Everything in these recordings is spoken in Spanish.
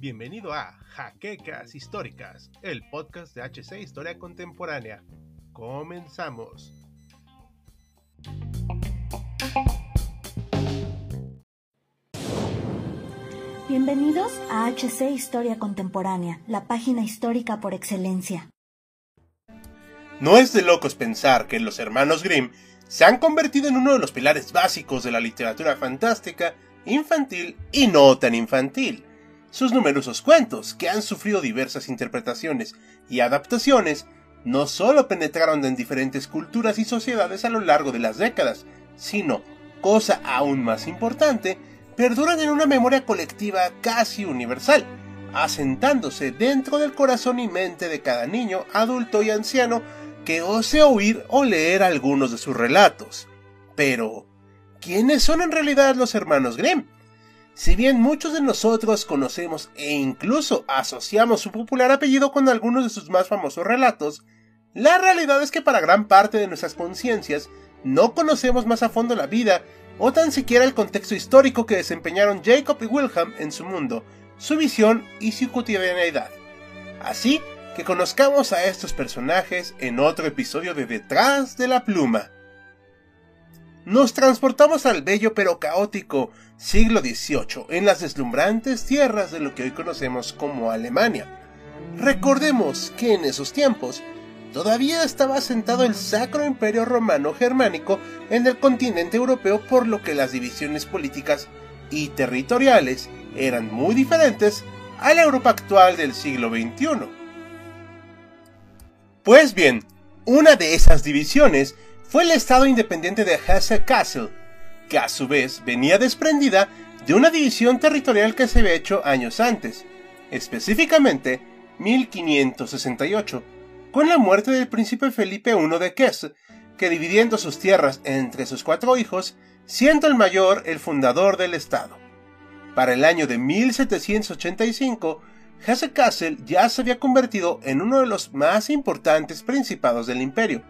Bienvenido a Jaquecas Históricas, el podcast de HC Historia Contemporánea. Comenzamos. Bienvenidos a HC Historia Contemporánea, la página histórica por excelencia. No es de locos pensar que los hermanos Grimm se han convertido en uno de los pilares básicos de la literatura fantástica, infantil y no tan infantil. Sus numerosos cuentos, que han sufrido diversas interpretaciones y adaptaciones, no solo penetraron en diferentes culturas y sociedades a lo largo de las décadas, sino, cosa aún más importante, perduran en una memoria colectiva casi universal, asentándose dentro del corazón y mente de cada niño, adulto y anciano que ose oír o leer algunos de sus relatos. Pero, ¿quiénes son en realidad los hermanos Grimm? Si bien muchos de nosotros conocemos e incluso asociamos su popular apellido con algunos de sus más famosos relatos, la realidad es que para gran parte de nuestras conciencias no conocemos más a fondo la vida o tan siquiera el contexto histórico que desempeñaron Jacob y Wilhelm en su mundo, su visión y su cotidianeidad. Así que conozcamos a estos personajes en otro episodio de Detrás de la Pluma. Nos transportamos al bello pero caótico siglo XVIII en las deslumbrantes tierras de lo que hoy conocemos como Alemania. Recordemos que en esos tiempos todavía estaba asentado el Sacro Imperio Romano Germánico en el continente europeo por lo que las divisiones políticas y territoriales eran muy diferentes a la Europa actual del siglo XXI. Pues bien, una de esas divisiones fue el estado independiente de Hesse-Kassel, que a su vez venía desprendida de una división territorial que se había hecho años antes, específicamente 1568, con la muerte del príncipe Felipe I de Hesse, que dividiendo sus tierras entre sus cuatro hijos, siendo el mayor el fundador del estado. Para el año de 1785, Hesse-Kassel ya se había convertido en uno de los más importantes principados del imperio.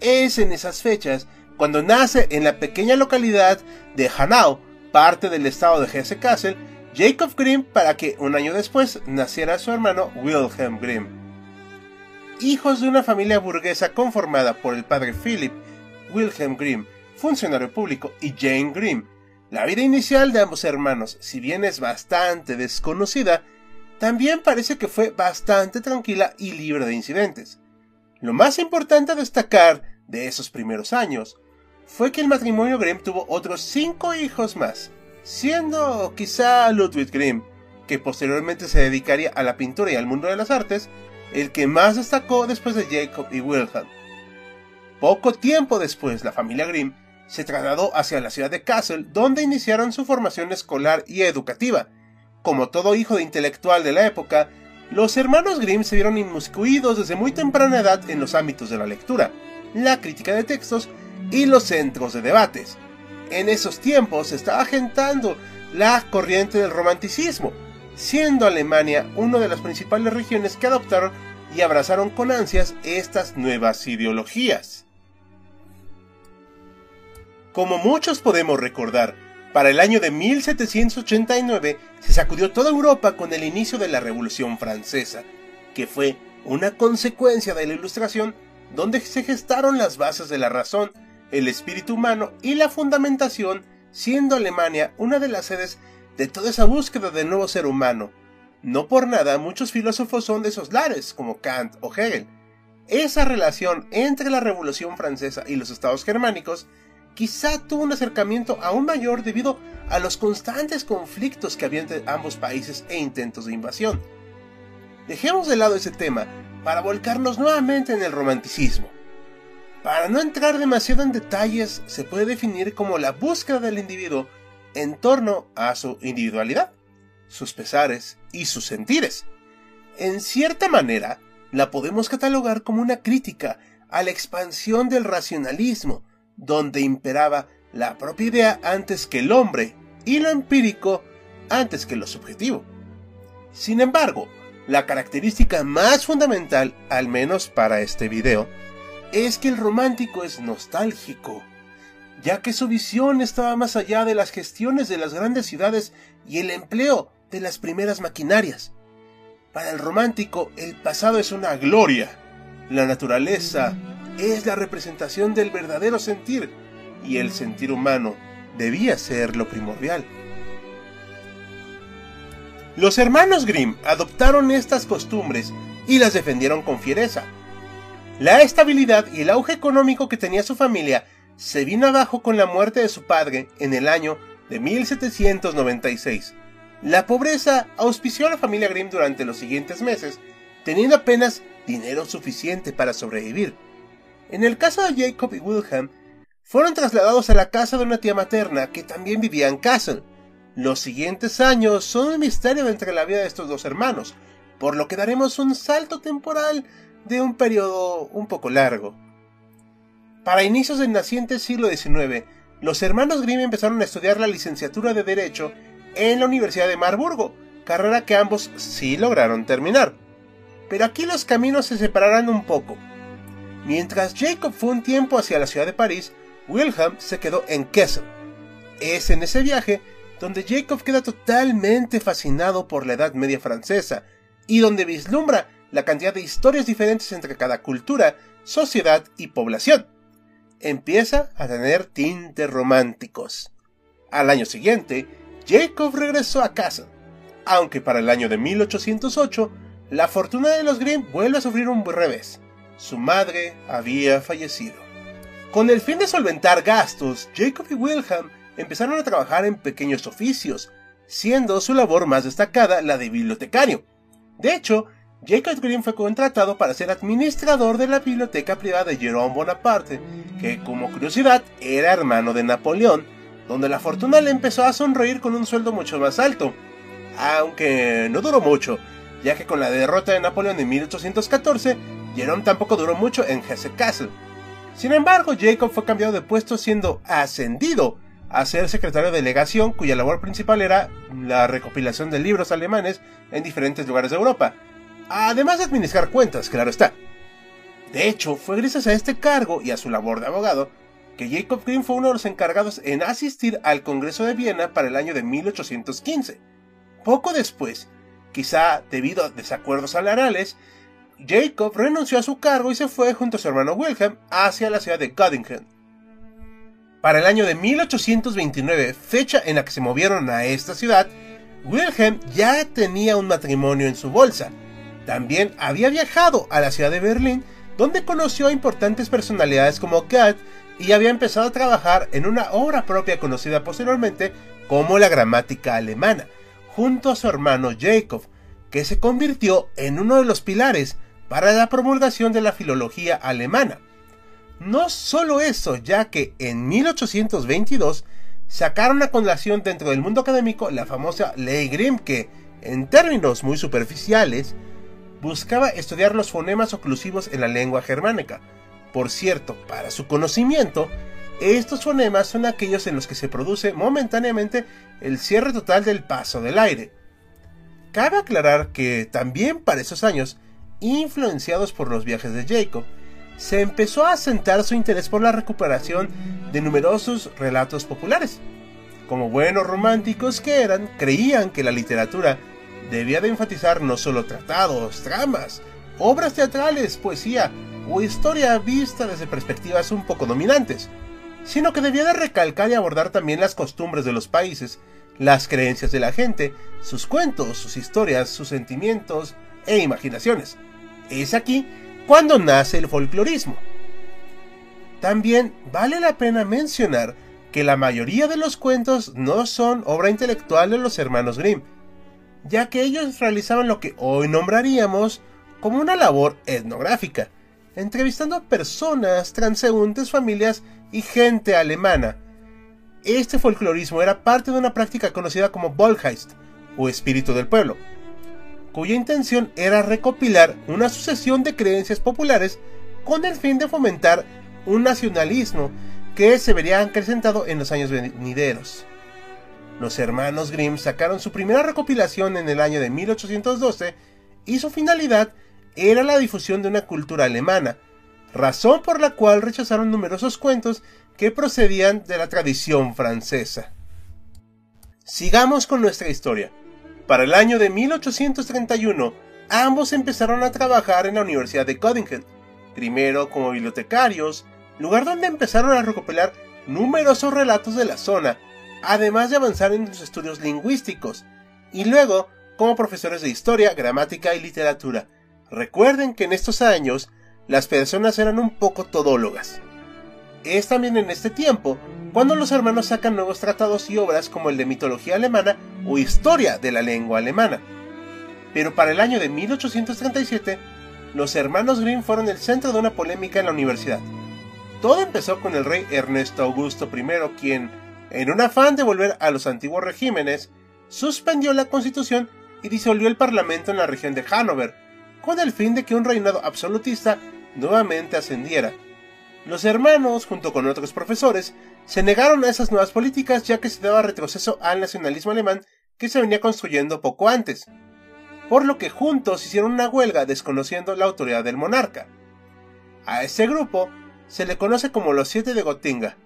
Es en esas fechas cuando nace en la pequeña localidad de Hanau, parte del estado de Hesse-Kassel, Jacob Grimm para que un año después naciera su hermano Wilhelm Grimm. Hijos de una familia burguesa conformada por el padre Philip Wilhelm Grimm, funcionario público, y Jane Grimm. La vida inicial de ambos hermanos, si bien es bastante desconocida, también parece que fue bastante tranquila y libre de incidentes. Lo más importante a destacar de esos primeros años fue que el matrimonio Grimm tuvo otros cinco hijos más, siendo quizá Ludwig Grimm, que posteriormente se dedicaría a la pintura y al mundo de las artes, el que más destacó después de Jacob y Wilhelm. Poco tiempo después, la familia Grimm se trasladó hacia la ciudad de Kassel, donde iniciaron su formación escolar y educativa. Como todo hijo de intelectual de la época, los hermanos Grimm se vieron inmiscuidos desde muy temprana edad en los ámbitos de la lectura, la crítica de textos y los centros de debates. En esos tiempos se estaba agentando la corriente del romanticismo, siendo Alemania una de las principales regiones que adoptaron y abrazaron con ansias estas nuevas ideologías. Como muchos podemos recordar, para el año de 1789 se sacudió toda Europa con el inicio de la Revolución Francesa, que fue una consecuencia de la Ilustración donde se gestaron las bases de la razón el espíritu humano y la fundamentación, siendo Alemania una de las sedes de toda esa búsqueda del nuevo ser humano. No por nada muchos filósofos son de esos lares, como Kant o Hegel. Esa relación entre la Revolución Francesa y los estados germánicos quizá tuvo un acercamiento aún mayor debido a los constantes conflictos que había entre ambos países e intentos de invasión. Dejemos de lado ese tema para volcarnos nuevamente en el romanticismo. Para no entrar demasiado en detalles, se puede definir como la búsqueda del individuo en torno a su individualidad, sus pesares y sus sentires. En cierta manera, la podemos catalogar como una crítica a la expansión del racionalismo, donde imperaba la propia idea antes que el hombre y lo empírico antes que lo subjetivo. Sin embargo, la característica más fundamental, al menos para este video, es que el romántico es nostálgico. ya que su visión estaba más allá de las gestiones de las grandes ciudades y el empleo de las primeras maquinarias. Para el romántico, el pasado es una gloria. La naturaleza es la representación del verdadero sentir y el sentir humano debía ser lo primordial. Los hermanos Grimm adoptaron estas costumbres y las defendieron con fiereza. La estabilidad y el auge económico que tenía su familia se vino abajo con la muerte de su padre en el año de 1796. La pobreza auspició a la familia Grimm durante los siguientes meses, teniendo apenas dinero suficiente para sobrevivir. En el caso de Jacob y Wilhelm, fueron trasladados a la casa de una tía materna que también vivía en Kassel. Los siguientes años son un misterio entre la vida de estos dos hermanos, por lo que daremos un salto temporal de un periodo un poco largo. Para inicios del naciente siglo XIX, los hermanos Grimm empezaron a estudiar la licenciatura de Derecho en la Universidad de Marburgo, carrera que ambos sí lograron terminar. Pero aquí los caminos se separarán un poco. Mientras Jacob fue un tiempo hacia la ciudad de París, Wilhelm se quedó en Kessel. Es en ese viaje donde Jacob queda totalmente fascinado por la Edad Media francesa y donde vislumbra la cantidad de historias diferentes entre cada cultura, sociedad y población. Empieza a tener tintes románticos. Al año siguiente, Jacob regresó a casa, aunque para el año de 1808, la fortuna de los Grimm vuelve a sufrir un revés. Su madre había fallecido. Con el fin de solventar gastos, Jacob y Wilhelm empezaron a trabajar en pequeños oficios, siendo su labor más destacada la de bibliotecario. De hecho, Jacob Grimm fue contratado para ser administrador de la biblioteca privada de Jerome Bonaparte, que como curiosidad era hermano de Napoleón, donde la fortuna le empezó a sonreír con un sueldo mucho más alto. Aunque no duró mucho, ya que con la derrota de Napoleón en 1814, Jerome tampoco duró mucho en Hesse Castle. Sin embargo, Jacob fue cambiado de puesto siendo ascendido a ser secretario de delegación cuya labor principal era la recopilación de libros alemanes en diferentes lugares de Europa, además de administrar cuentas, claro está. De hecho, fue gracias a este cargo y a su labor de abogado que Jacob Grimm fue uno de los encargados en asistir al Congreso de Viena para el año de 1815. Poco después, quizá debido a desacuerdos salariales, Jacob renunció a su cargo y se fue junto a su hermano Wilhelm hacia la ciudad de Göttingen. Para el año de 1829, fecha en la que se movieron a esta ciudad, Wilhelm ya tenía un matrimonio en su bolsa. También había viajado a la ciudad de Berlín, donde conoció a importantes personalidades como Goethe y había empezado a trabajar en una obra propia conocida posteriormente como la gramática alemana, junto a su hermano Jacob, que se convirtió en uno de los pilares para la promulgación de la filología alemana. No solo eso, ya que en 1822 sacaron a colación dentro del mundo académico la famosa Ley Grimm que, en términos muy superficiales, buscaba estudiar los fonemas oclusivos en la lengua germánica. Por cierto, para su conocimiento, estos fonemas son aquellos en los que se produce momentáneamente el cierre total del paso del aire. Cabe aclarar que también para esos años influenciados por los viajes de Jacob, se empezó a asentar su interés por la recuperación de numerosos relatos populares. Como buenos románticos que eran, creían que la literatura debía de enfatizar no solo tratados, tramas, obras teatrales, poesía o historia vista desde perspectivas un poco dominantes, sino que debía de recalcar y abordar también las costumbres de los países, las creencias de la gente, sus cuentos, sus historias, sus sentimientos e imaginaciones. Es aquí cuando nace el folclorismo. También vale la pena mencionar que la mayoría de los cuentos no son obra intelectual de los hermanos Grimm, ya que ellos realizaban lo que hoy nombraríamos como una labor etnográfica, entrevistando a personas, transeúntes, familias y gente alemana. Este folclorismo era parte de una práctica conocida como Volkheist, o espíritu del pueblo, cuya intención era recopilar una sucesión de creencias populares con el fin de fomentar un nacionalismo que se vería acrecentado en los años venideros. Los hermanos Grimm sacaron su primera recopilación en el año de 1812 y su finalidad era la difusión de una cultura alemana, razón por la cual rechazaron numerosos cuentos que procedían de la tradición francesa. Sigamos con nuestra historia. Para el año de 1831, ambos empezaron a trabajar en la Universidad de Göttingen, primero como bibliotecarios, lugar donde empezaron a recopilar numerosos relatos de la zona, además de avanzar en sus estudios lingüísticos, y luego como profesores de historia, gramática y literatura. Recuerden que en estos años las personas eran un poco todólogas. Es también en este tiempo cuando los hermanos sacan nuevos tratados y obras como el de mitología alemana o historia de la lengua alemana. Pero para el año de 1837, los hermanos Grimm fueron el centro de una polémica en la universidad. Todo empezó con el rey Ernesto Augusto I, quien, en un afán de volver a los antiguos regímenes, suspendió la constitución y disolvió el parlamento en la región de Hannover, con el fin de que un reinado absolutista nuevamente ascendiera. Los hermanos, junto con otros profesores, se negaron a esas nuevas políticas ya que se daba retroceso al nacionalismo alemán que se venía construyendo poco antes, por lo que juntos hicieron una huelga desconociendo la autoridad del monarca. A ese grupo se le conoce como los Siete de Gotinga.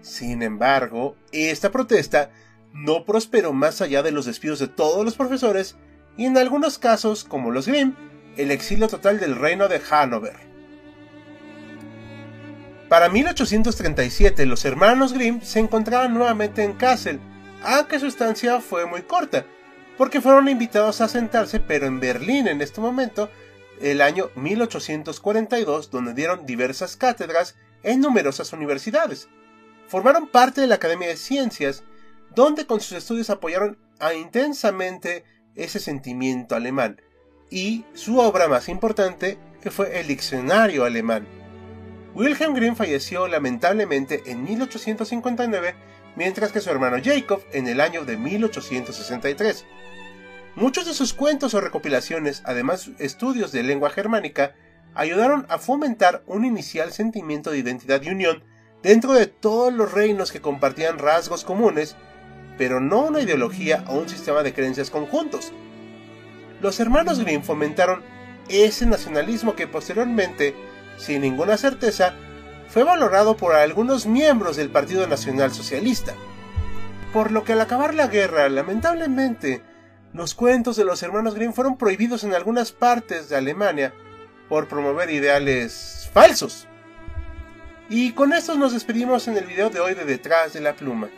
Sin embargo, esta protesta no prosperó más allá de los despidos de todos los profesores y en algunos casos, como los Grimm, el exilio total del reino de Hannover. Para 1837 los hermanos Grimm se encontraban nuevamente en Kassel, aunque su estancia fue muy corta, porque fueron invitados a sentarse, pero en Berlín en este momento, el año 1842, donde dieron diversas cátedras en numerosas universidades. Formaron parte de la Academia de Ciencias, donde con sus estudios apoyaron intensamente ese sentimiento alemán, y su obra más importante, que fue el Diccionario Alemán. Wilhelm Grimm falleció lamentablemente en 1859, mientras que su hermano Jacob en el año de 1863. Muchos de sus cuentos o recopilaciones, además estudios de lengua germánica, ayudaron a fomentar un inicial sentimiento de identidad y unión dentro de todos los reinos que compartían rasgos comunes, pero no una ideología o un sistema de creencias conjuntos. Los hermanos Grimm fomentaron ese nacionalismo que posteriormente sin ninguna certeza, fue valorado por algunos miembros del Partido Nacional Socialista. Por lo que al acabar la guerra, lamentablemente, los cuentos de los hermanos Grimm fueron prohibidos en algunas partes de Alemania por promover ideales falsos. Y con esto nos despedimos en el video de hoy de Detrás de la Pluma.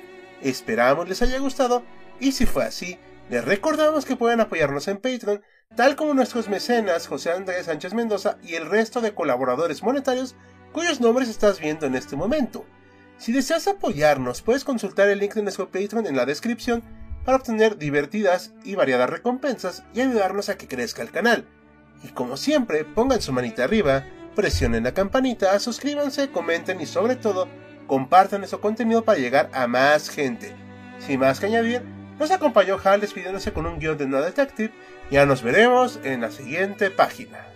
Esperamos les haya gustado y si fue así, les recordamos que pueden apoyarnos en Patreon tal como nuestros mecenas José Andrés Sánchez Mendoza y el resto de colaboradores monetarios cuyos nombres estás viendo en este momento. Si deseas apoyarnos, puedes consultar el link de nuestro Patreon en la descripción para obtener divertidas y variadas recompensas y ayudarnos a que crezca el canal. Y como siempre, pongan su manita arriba, presionen la campanita, suscríbanse, comenten y sobre todo, compartan nuestro contenido para llegar a más gente. Sin más que añadir, nos acompañó Hal despidiéndose con un guion de No Detective. Ya nos veremos en la siguiente página.